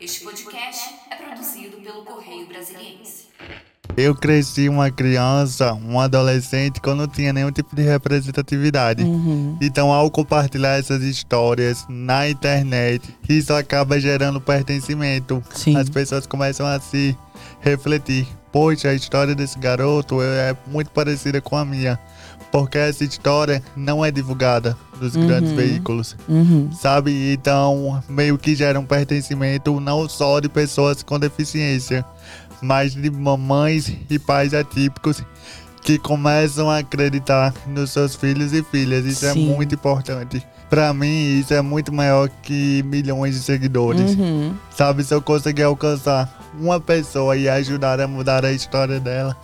Este podcast é produzido pelo Correio Brasiliense. Eu cresci uma criança, um adolescente, que eu não tinha nenhum tipo de representatividade. Uhum. Então, ao compartilhar essas histórias na internet, isso acaba gerando pertencimento. Sim. As pessoas começam a se refletir. Poxa, a história desse garoto é muito parecida com a minha. Porque essa história não é divulgada nos grandes veículos Uhum. sabe? Então, meio que gera um pertencimento não só de pessoas com deficiência, mas de mamães e pais atípicos que começam a acreditar nos seus filhos e filhas. Isso é Sim. muito importante. Pra mim, isso é muito maior que milhões de seguidores. Uhum. Sabe, se eu conseguir alcançar uma pessoa e ajudar a mudar a história dela,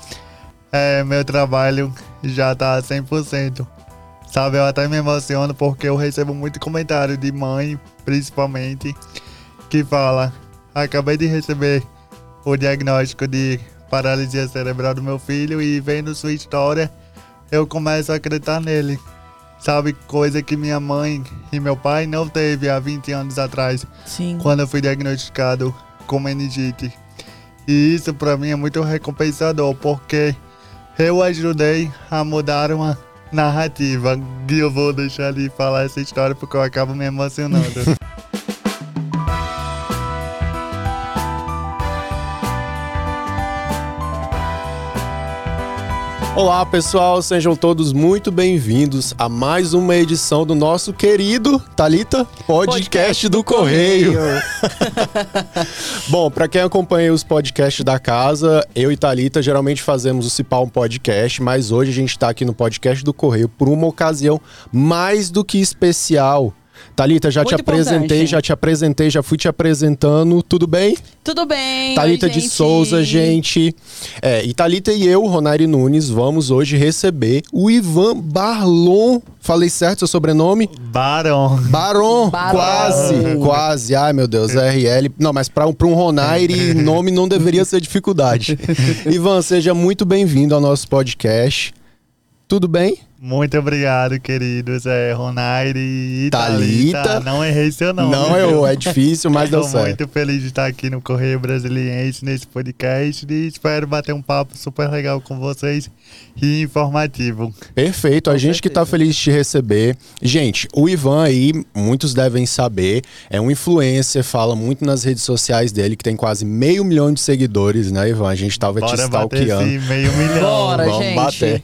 é, meu trabalho já tá 100%. Sabe, eu até me emociono porque eu recebo muito comentário de mãe, principalmente, que fala: Acabei de receber o diagnóstico de paralisia cerebral do meu filho e vendo sua história, eu começo a acreditar nele. Sabe, coisa que minha mãe e meu pai não teve há 20 anos atrás Sim. quando eu fui diagnosticado com meningite. E isso pra mim é muito recompensador, porque eu ajudei a mudar uma narrativa. E eu vou deixar de falar essa história porque eu acabo me emocionando. Olá pessoal, sejam todos muito bem-vindos a mais uma edição do nosso querido Talita Podcast, do, Correio. Bom, para quem acompanha os podcasts da casa, eu e Talita geralmente fazemos o Cipar um podcast, mas hoje a gente está aqui no podcast do Correio por uma ocasião mais do que especial. Talita, já te Muito apresentei, importante. já te apresentei, já fui te apresentando, tudo bem? Tudo bem? Thalita Oi, de gente. Souza, gente. É, e Thalita e eu, Ronaire Nunes, vamos hoje receber o Ivan Barlon. Falei certo seu sobrenome? Barão. Baron, Baron. quase, quase. Ai, meu Deus, RL. Não, mas para um, pra um Ronaire, nome não deveria ser dificuldade. Ivan, seja muito bem-vindo ao nosso podcast. Tudo bem? Muito obrigado, queridos. É Ronaire e Thalita. Thalita. Não errei seu nome. não, viu? é, é difícil, mas deu Estou certo. muito feliz de estar aqui no Correio Brasiliense, nesse podcast. E espero bater um papo super legal com vocês e informativo. Perfeito, a gente que tá feliz de te receber. Gente, o Ivan aí, muitos devem saber, é um influencer, fala muito nas redes sociais dele, que tem quase meio milhão de seguidores, né, Ivan? A gente tava te Bora bater stalkeando. esse meio milhão. Bora, Vamos gente. bater.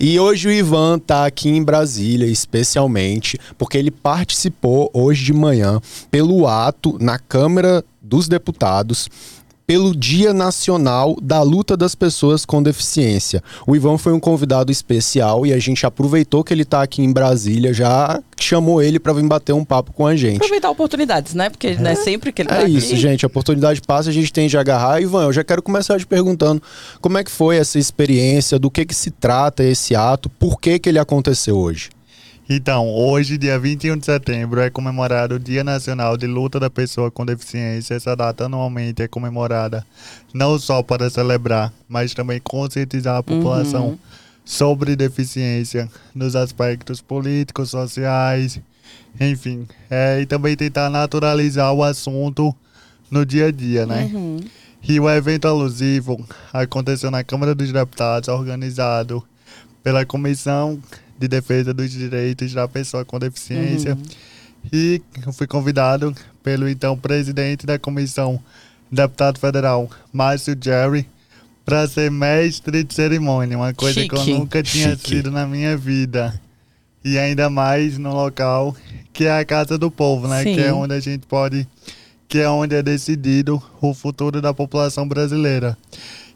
E hoje o Ivan tá aqui em Brasília, especialmente, porque ele participou hoje de manhã pelo ato na Câmara dos Deputados. Pelo Dia Nacional da Luta das Pessoas com Deficiência. O Ivan foi um convidado especial e a gente aproveitou que ele tá aqui em Brasília, já chamou ele para vir bater um papo com a gente. Aproveitar oportunidades, né? Porque não é sempre que ele tá É isso, aqui. gente. A oportunidade passa, a gente tem de agarrar. Ivan, eu já quero começar te perguntando como é que foi essa experiência, do que que se trata esse ato, por que que ele aconteceu hoje? Então, hoje, dia 21 de setembro, é comemorado o Dia Nacional de Luta da Pessoa com Deficiência. Essa data anualmente é comemorada não só para celebrar, mas também conscientizar a população sobre deficiência nos aspectos políticos, sociais, enfim. É, e também tentar naturalizar o assunto no dia a dia, né? E o evento alusivo aconteceu na Câmara dos Deputados, organizado pela Comissão de Defesa dos Direitos da Pessoa com Deficiência. E eu fui convidado pelo então presidente da comissão, deputado federal, Márcio Jerry, para ser mestre de cerimônia, uma coisa que Chique. eu nunca tinha Chique. sido na minha vida. E ainda mais no local que é a Casa do Povo, né? Sim. Que é onde a gente pode que é onde é decidido o futuro da população brasileira.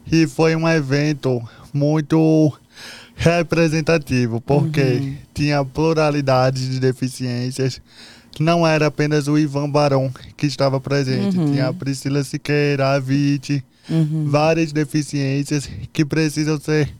E foi um evento muito representativo, porque tinha pluralidade de deficiências. Não era apenas o Ivan Barão que estava presente, tinha a Priscila Siqueira, a Vite, várias deficiências que precisam ser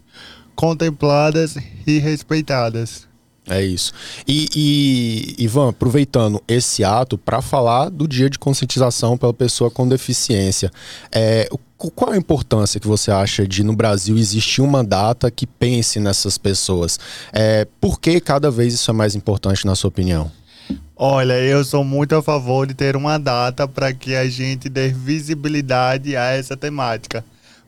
contempladas e respeitadas. É isso. E, e, Ivan, aproveitando esse ato para falar do dia de conscientização pela pessoa com deficiência, é, qual a importância que você acha de no Brasil existir uma data que pense nessas pessoas? É, por que cada vez isso é mais importante na sua opinião? Olha, eu sou muito a favor de ter uma data para que a gente dê visibilidade a essa temática.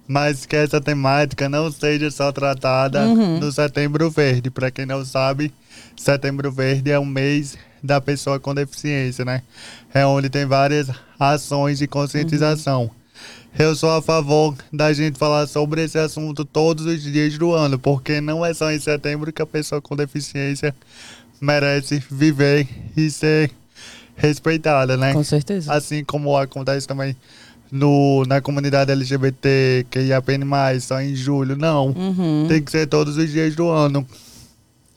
Mas que essa temática não seja só tratada no Setembro Verde. Para quem não sabe, Setembro Verde é o mês da pessoa com deficiência, né? É onde tem várias ações de conscientização. Eu sou a favor da gente falar sobre esse assunto todos os dias do ano, porque não é só em setembro que a pessoa com deficiência merece viver e ser respeitada, né? Com certeza. Assim como acontece também no, na comunidade LGBT, que ia mais só em julho. Não, Uhum. tem que ser todos os dias do ano.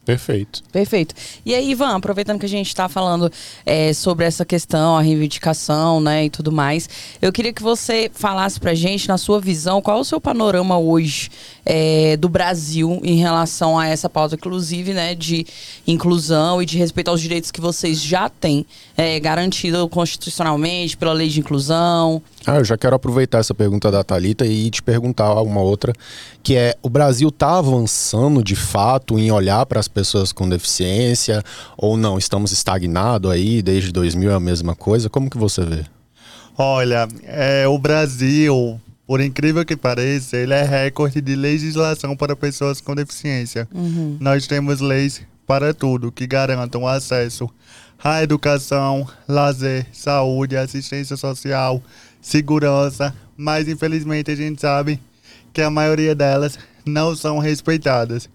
Perfeito. Perfeito. E aí, Ivan, aproveitando que a gente está falando é, sobre essa questão, a reivindicação, né, e tudo mais, eu queria que você falasse pra gente, na sua visão, qual é o seu panorama hoje é, do Brasil em relação a essa pauta, inclusive, né, de inclusão e de respeito aos direitos que vocês já têm é, garantido constitucionalmente pela lei de inclusão. Ah, eu já quero aproveitar essa pergunta da Talita e te perguntar uma outra, que é o Brasil está avançando de fato em olhar para as pessoas com deficiência ou não? Estamos estagnados aí desde 2000 é a mesma coisa? Como que você vê? Olha, é, o Brasil, por incrível que pareça, ele é recorde de legislação para pessoas com deficiência. Nós temos leis para tudo que garantam acesso à educação, lazer, saúde, assistência social, segurança, mas infelizmente a gente sabe que a maioria delas não são respeitadas.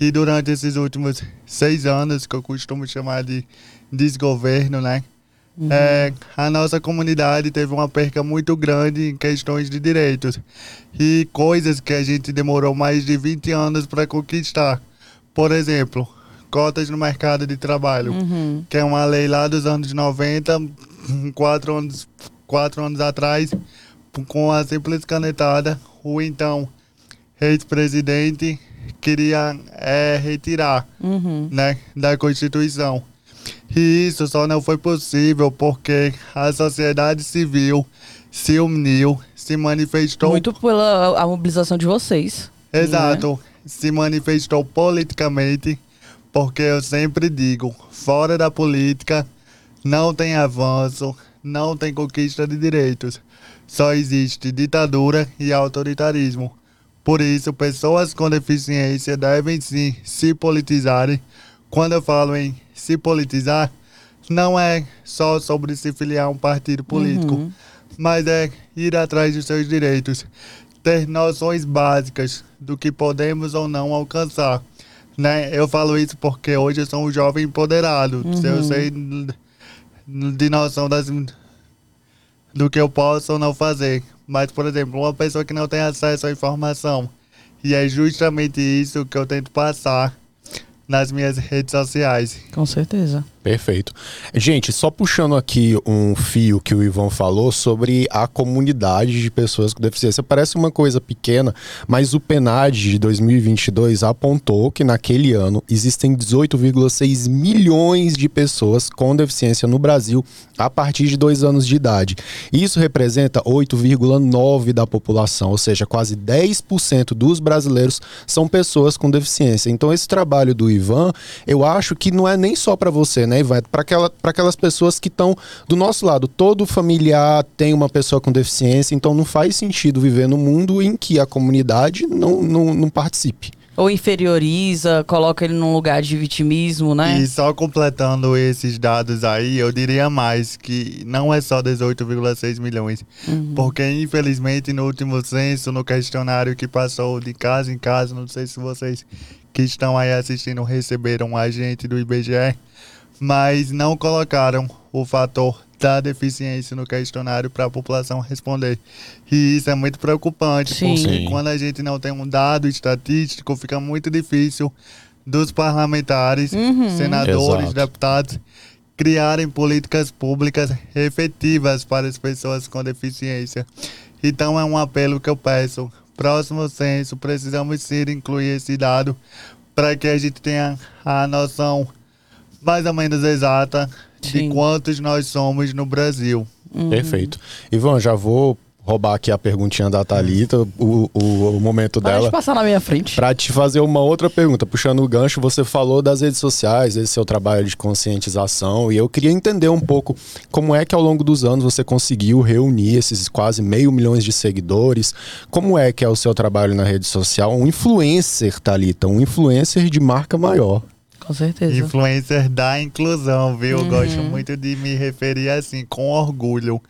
E durante esses últimos seis anos, que eu costumo chamar de desgoverno, né? É, a nossa comunidade teve uma perca muito grande em questões de direitos e coisas que a gente demorou mais de 20 anos para conquistar. Por exemplo, cotas no mercado de trabalho, que é uma lei lá dos anos 90, quatro anos, quatro anos atrás, com a simples canetada, o então ex-presidente queria é, retirar né, da Constituição. E isso só não foi possível porque a sociedade civil se uniu, se manifestou. Muito pela a mobilização de vocês. Exato. Se manifestou politicamente, porque eu sempre digo: fora da política não tem avanço, não tem conquista de direitos. Só existe ditadura e autoritarismo. Por isso, pessoas com deficiência devem sim se politizarem. Quando eu falo em se politizar, não é só sobre se filiar a um partido político, mas é ir atrás dos seus direitos, ter noções básicas do que podemos ou não alcançar. Né? Eu falo isso porque hoje eu sou um jovem empoderado. Eu sei de noção das, do que eu posso ou não fazer. Mas, por exemplo, uma pessoa que não tem acesso à informação. E é justamente isso que eu tento passar nas minhas redes sociais. Com certeza. Perfeito. Gente, só puxando aqui um fio que o Ivan falou sobre a comunidade de pessoas com deficiência. Parece uma coisa pequena, mas o PNAD de 2022 apontou que naquele ano existem 18,6 milhões de pessoas com deficiência no Brasil a partir de dois anos de idade. Isso representa 8,9% da população, ou seja, quase 10% dos brasileiros são pessoas com deficiência. Então, esse trabalho do Ivan, eu acho que não é nem só para você, né, Ivan? É para aquela, pra aquelas pessoas que estão do nosso lado. Todo familiar tem uma pessoa com deficiência, então não faz sentido viver num mundo em que a comunidade não, não, não participe. Ou inferioriza, coloca ele num lugar de vitimismo, né? E só completando esses dados aí, eu diria mais que não é só 18,6 milhões. Porque, infelizmente, no último censo, no questionário que passou de casa em casa, não sei se vocês que estão aí assistindo receberam um agente do IBGE, mas não colocaram o fator da deficiência no questionário para a população responder. E isso é muito preocupante, Sim. porque Sim. quando a gente não tem um dado estatístico, fica muito difícil dos parlamentares, senadores, Exato. deputados criarem políticas públicas efetivas para as pessoas com deficiência. Então é um apelo que eu peço. Próximo censo, precisamos sim incluir esse dado para que a gente tenha a noção mais ou menos exata Sim. de quantos nós somos no Brasil. Uhum. Perfeito. Ivan, já vou roubar aqui a perguntinha da Thalita, o, o, o momento Para de dela. passar na minha frente. Pra te fazer uma outra pergunta, puxando o gancho, você falou das redes sociais, esse seu trabalho de conscientização, e eu queria entender um pouco como é que ao longo dos anos você conseguiu reunir esses quase meio milhões de seguidores, como é que é o seu trabalho na rede social, um influencer, Thalita, um influencer de marca maior. Com certeza. Influencer da inclusão, viu? Eu Uhum. gosto muito de me referir assim, com orgulho.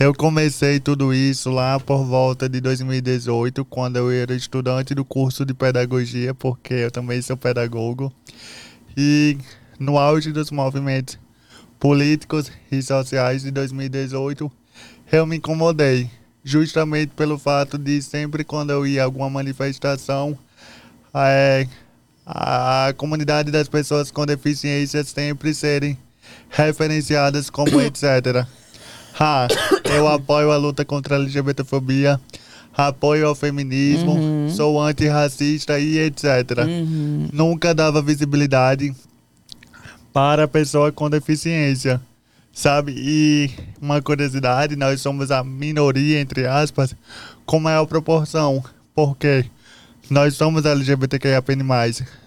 Eu comecei tudo isso lá por volta de 2018, quando eu era estudante do curso de pedagogia, porque eu também sou pedagogo. E no auge dos movimentos políticos e sociais de 2018, eu me incomodei, justamente pelo fato de sempre quando eu ia a alguma manifestação, é, a comunidade das pessoas com deficiência sempre serem referenciadas como etc. Ah, eu apoio a luta contra a LGBTfobia, apoio ao feminismo, sou antirracista e etc. Nunca dava visibilidade para a pessoa com deficiência, sabe? E uma curiosidade, nós somos a minoria, entre aspas, com maior proporção, porque nós somos LGBTQIAP+,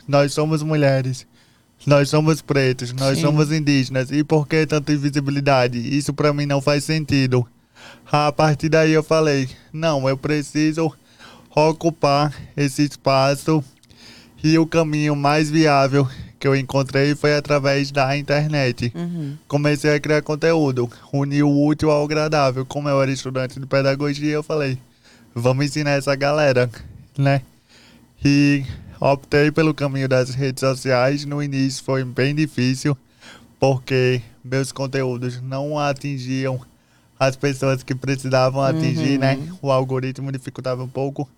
nós somos mulheres, nós somos pretos, nós Sim. somos indígenas, e por que tanta invisibilidade? Isso pra mim não faz sentido. A partir daí eu falei, não, eu preciso ocupar esse espaço e o caminho mais viável que eu encontrei foi através da internet. Uhum. Comecei a criar conteúdo, unir o útil ao agradável. Como eu era estudante de pedagogia, eu falei, vamos ensinar essa galera, né? E optei pelo caminho das redes sociais. No início foi bem difícil, porque meus conteúdos não atingiam as pessoas que precisavam atingir, né? O algoritmo dificultava um pouco.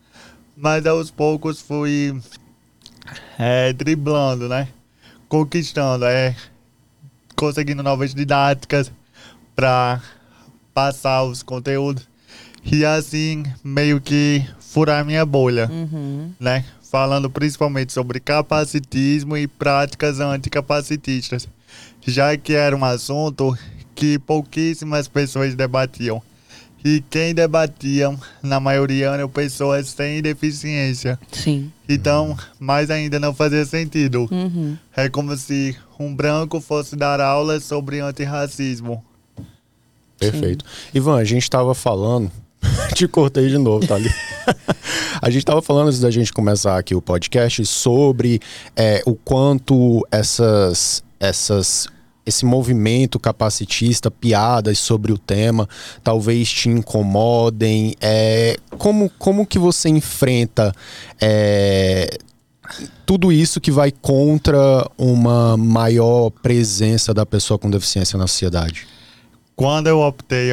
Mas aos poucos fui é, driblando, né? Conquistando, é, conseguindo novas didáticas para passar os conteúdos e assim meio que furar minha bolha, Uhum. né? Falando principalmente sobre capacitismo e práticas anticapacitistas, já que era um assunto que pouquíssimas pessoas debatiam. E quem debatiam, na maioria, eram pessoas sem deficiência. Sim. Então, mais ainda não fazia sentido. Uhum. É como se um branco fosse dar aulas sobre antirracismo. Perfeito. Ivan, a gente estava falando. Te cortei de novo, tá ali. a gente estava falando antes da gente começar aqui o podcast sobre é, o quanto essas, essas, esse movimento capacitista, piadas sobre o tema, talvez te incomodem. É, como, como que você enfrenta é, tudo isso que vai contra uma maior presença da pessoa com deficiência na sociedade? Quando eu optei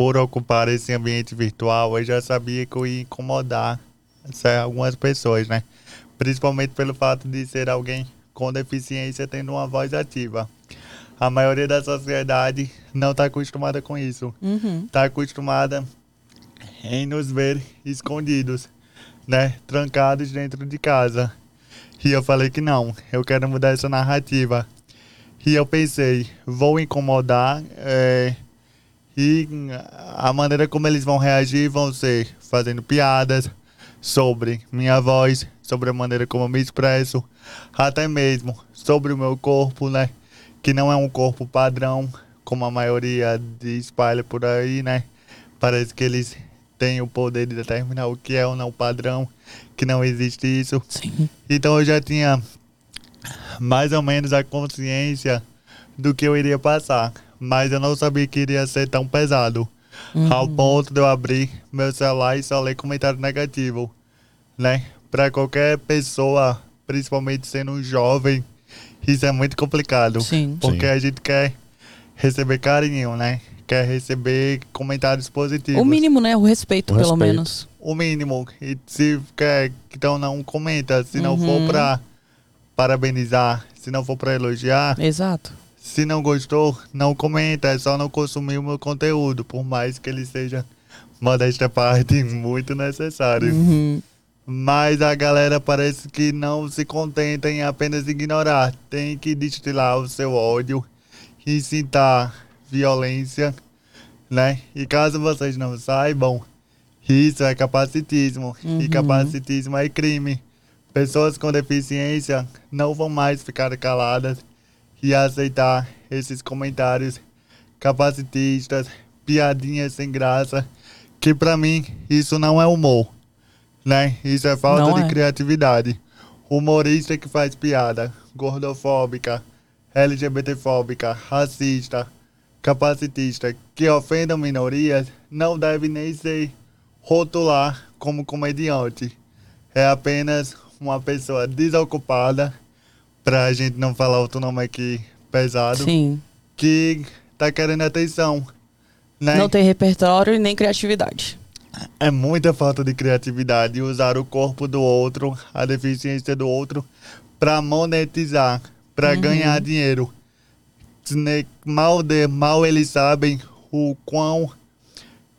por ocupar esse ambiente virtual, eu já sabia que eu ia incomodar algumas pessoas, né? Principalmente pelo fato de ser alguém com deficiência tendo uma voz ativa. A maioria da sociedade não está acostumada com isso. Uhum. Está acostumada em nos ver escondidos, né? Trancados dentro de casa. E eu falei que não, eu quero mudar essa narrativa. E eu pensei, vou incomodar é, e a maneira como eles vão reagir vão ser fazendo piadas sobre minha voz, sobre a maneira como eu me expresso, até mesmo sobre o meu corpo, né? Que não é um corpo padrão, como a maioria de espalha por aí, né? Parece que eles têm o poder de determinar o que é ou não padrão, que não existe isso. Sim. Então eu já tinha mais ou menos a consciência do que eu iria passar, mas eu não sabia que iria ser tão pesado. Ao ponto de eu abrir meu celular e só ler comentário negativo, né? Para qualquer pessoa, principalmente sendo um jovem, isso é muito complicado. Sim. Porque Sim. a gente quer receber carinho, né? Quer receber comentários positivos O mínimo, né? O respeito, O pelo respeito. menos. o mínimo. E se quer, então não comenta. Se não Uhum. for pra parabenizar, se não for pra elogiar, Exato. Se não gostou, não comenta. É só não consumir o meu conteúdo, por mais que ele seja, modesta parte, muito necessário. Uhum. Mas a galera parece que não se contenta em apenas ignorar. Tem que destilar o seu ódio, incitar violência, né? E caso vocês não saibam, Isso é capacitismo. E capacitismo é crime. Pessoas com deficiência não vão mais ficar caladas e aceitar esses comentários capacitistas, piadinhas sem graça, que pra mim isso não é humor, né? Isso é falta Não de é. criatividade. Humorista que faz piada gordofóbica, LGBTfóbica, racista, capacitista, que ofendam minorias, não deve nem ser rotular como comediante. É apenas uma pessoa desocupada, pra gente não falar outro nome aqui pesado, Sim. que tá querendo atenção. Né? Não tem repertório e nem criatividade. É muita falta de criatividade usar o corpo do outro, a deficiência do outro, para monetizar, para ganhar dinheiro. Mal, de, mal eles sabem o quão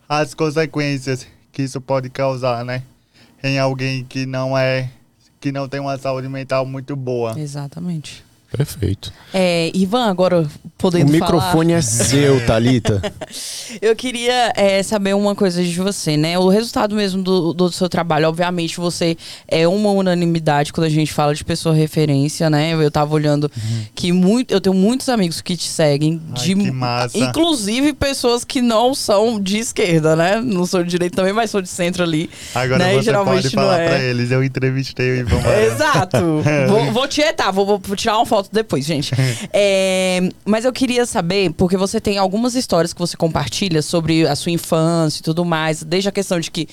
as consequências que isso pode causar, né? Em alguém que não é, que não tem uma saúde mental muito boa. Exatamente. Perfeito. É, Ivan, agora podendo o falar, microfone é seu, Thalita. eu queria é, saber uma coisa de você, né? O resultado mesmo do, do seu trabalho, obviamente você é uma unanimidade quando a gente fala de pessoa referência, né? Eu tava olhando que muito, eu tenho muitos amigos que te seguem, Uhum. Ai, de, que massa. inclusive pessoas que não são de esquerda, né? Não sou de direita também, mas sou de centro ali. Agora né? Você geralmente pode não falar é. pra eles, eu entrevistei o Ivan. Exato. vou, vou tietar, vou, vou tirar uma foto depois, gente. É, mas eu queria saber, porque você tem algumas histórias que você compartilha sobre a sua infância e tudo mais, desde a questão de que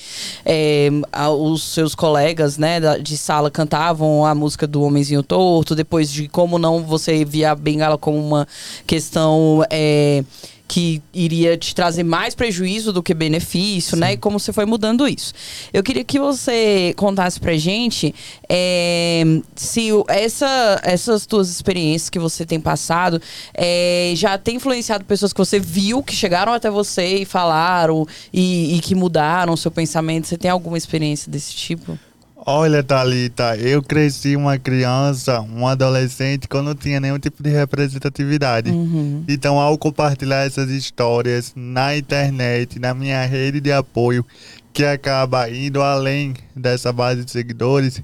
é, a- os seus colegas né, da- de sala cantavam a música do Homenzinho Torto, depois de como não você via a bengala como uma questão. é, que iria te trazer mais prejuízo do que benefício, né? E como você foi mudando isso. Eu queria que você contasse pra gente é, se essa, essas tuas experiências que você tem passado é, já tem influenciado pessoas que você viu, que chegaram até você e falaram e, e que mudaram o seu pensamento. Você tem alguma experiência desse tipo? Olha, Thalita, eu cresci uma criança, um adolescente, que eu não tinha nenhum tipo de representatividade. Uhum. Então, ao compartilhar essas histórias na internet, na minha rede de apoio, que acaba indo além dessa base de seguidores,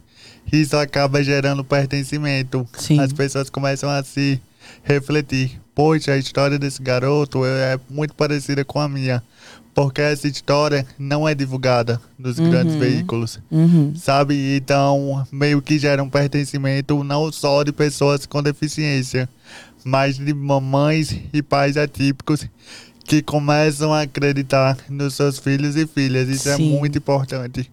isso acaba gerando pertencimento. Sim. As pessoas começam a se refletir. Poxa, a história desse garoto é muito parecida com a minha. Porque essa história não é divulgada nos grandes veículos Uhum. sabe? Então, meio que gera um pertencimento não só de pessoas com deficiência, mas de mamães e pais atípicos que começam a acreditar nos seus filhos e filhas. Isso é Sim. muito importante.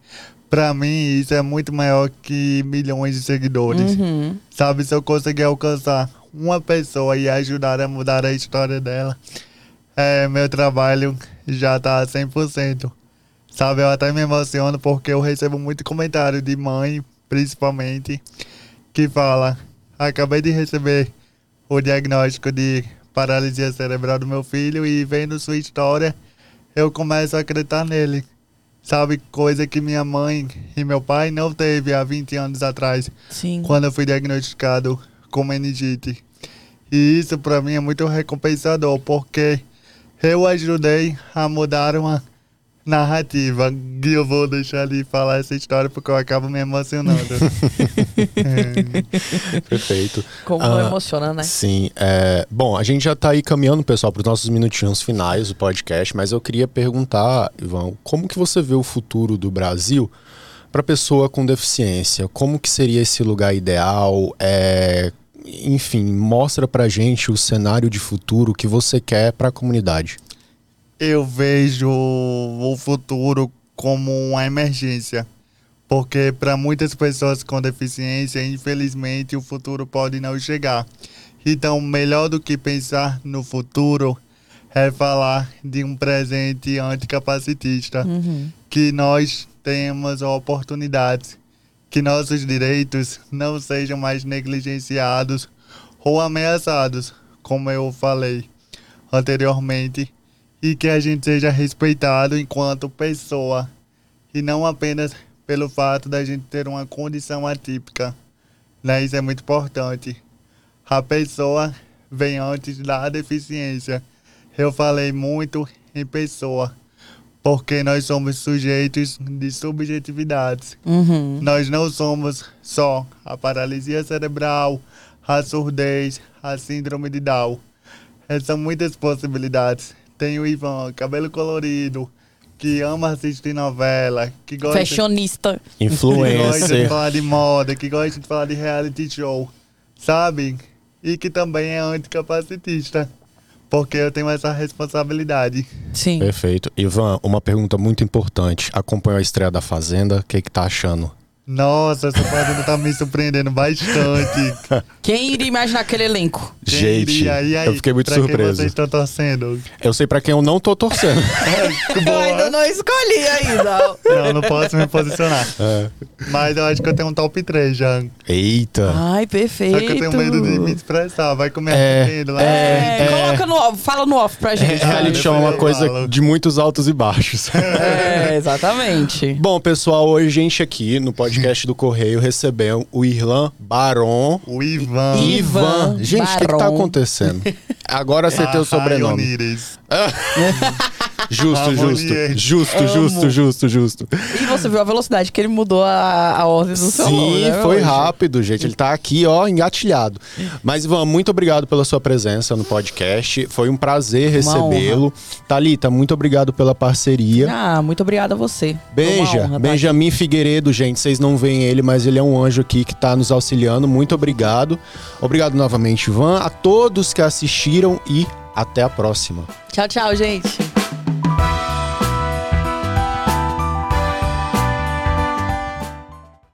Pra mim, isso é muito maior que milhões de seguidores. Uhum. Sabe, se eu conseguir alcançar uma pessoa e ajudar a mudar a história dela, é, meu trabalho já tá a 100%. Sabe, eu até me emociono porque eu recebo muito comentário de mãe, principalmente, que fala: acabei de receber o diagnóstico de paralisia cerebral do meu filho e vendo sua história, eu começo a acreditar nele. Sabe, coisa que minha mãe e meu pai não teve há 20 anos atrás Sim. quando eu fui diagnosticado com meningite. E isso para mim é muito recompensador, porque eu ajudei a mudar uma narrativa. E eu vou deixar de falar essa história porque eu acabo me emocionando. Perfeito. Como não Ah, emociona, né? Sim. é, bom, a gente já tá aí caminhando, pessoal, para os nossos minutinhos finais do podcast, mas eu queria perguntar, Ivan, como que você vê o futuro do Brasil para pessoa com deficiência? Como que seria esse lugar ideal? É, enfim, mostra pra gente o cenário de futuro que você quer para a comunidade. eu vejo o futuro como uma emergência. Porque para muitas pessoas com deficiência, infelizmente, o futuro pode não chegar. Então, melhor do que pensar no futuro é falar de um presente anticapacitista. Que nós temos oportunidades, que nossos direitos não sejam mais negligenciados ou ameaçados, como eu falei anteriormente, e que a gente seja respeitado enquanto pessoa e não apenas pelo fato da gente ter uma condição atípica. Né? Isso é muito importante. A pessoa vem antes da deficiência. Eu falei muito em pessoa, porque nós somos sujeitos de subjetividades. Uhum. Nós não somos só a paralisia cerebral, a surdez, a síndrome de Down. Essas são muitas possibilidades. Tem o Ivan, cabelo colorido, que ama assistir novela, que gosta, Fashionista. que gosta de Influencer. falar de moda, que gosta de falar de reality show, sabe? E que também é anticapacitista, porque eu tenho essa responsabilidade. Sim. Perfeito. Ivan, uma pergunta muito importante. Acompanhou a estreia da Fazenda? O que que tá achando? Nossa, essa fazenda tá me surpreendendo bastante. Quem iria imaginar aquele elenco? Quem Gente, iria? E aí, eu fiquei muito pra Quem surpreso. vocês estão torcendo? Eu sei pra quem eu não tô torcendo. Eu ainda não escolhi ainda. Não, não posso me posicionar. É. Mas eu acho que eu tenho um top 3 já. Eita. Ai, perfeito. Só que eu tenho medo de me expressar. Vai comer É, lá. É, É, coloca no off, fala no off pra gente. Reality show é uma coisa de muitos altos e baixos. É, exatamente. Bom, pessoal, hoje a gente aqui no podcast do Correio recebeu o Irlan Baron. O Ivan. Ivan Gente, o que, que tá acontecendo? Agora acertei o sobrenome. Justo, justo. Justo, justo, justo, justo. E você viu a velocidade que ele mudou a, a ordem do seu nome, Sim, né, foi hoje? rápido, gente. Ele tá aqui, ó, engatilhado. Mas, Ivan, muito obrigado pela sua presença no podcast. Foi um prazer recebê-lo. Thalita, muito obrigado pela parceria. Ah, muito obrigada a você. Beija, honra tá Benjamin Figueiredo, gente. Vocês não veem ele, mas ele é um anjo aqui que tá nos auxiliando. Muito obrigado. Obrigado novamente, Ivan, a todos que assistiram e até a próxima. Tchau, tchau, gente.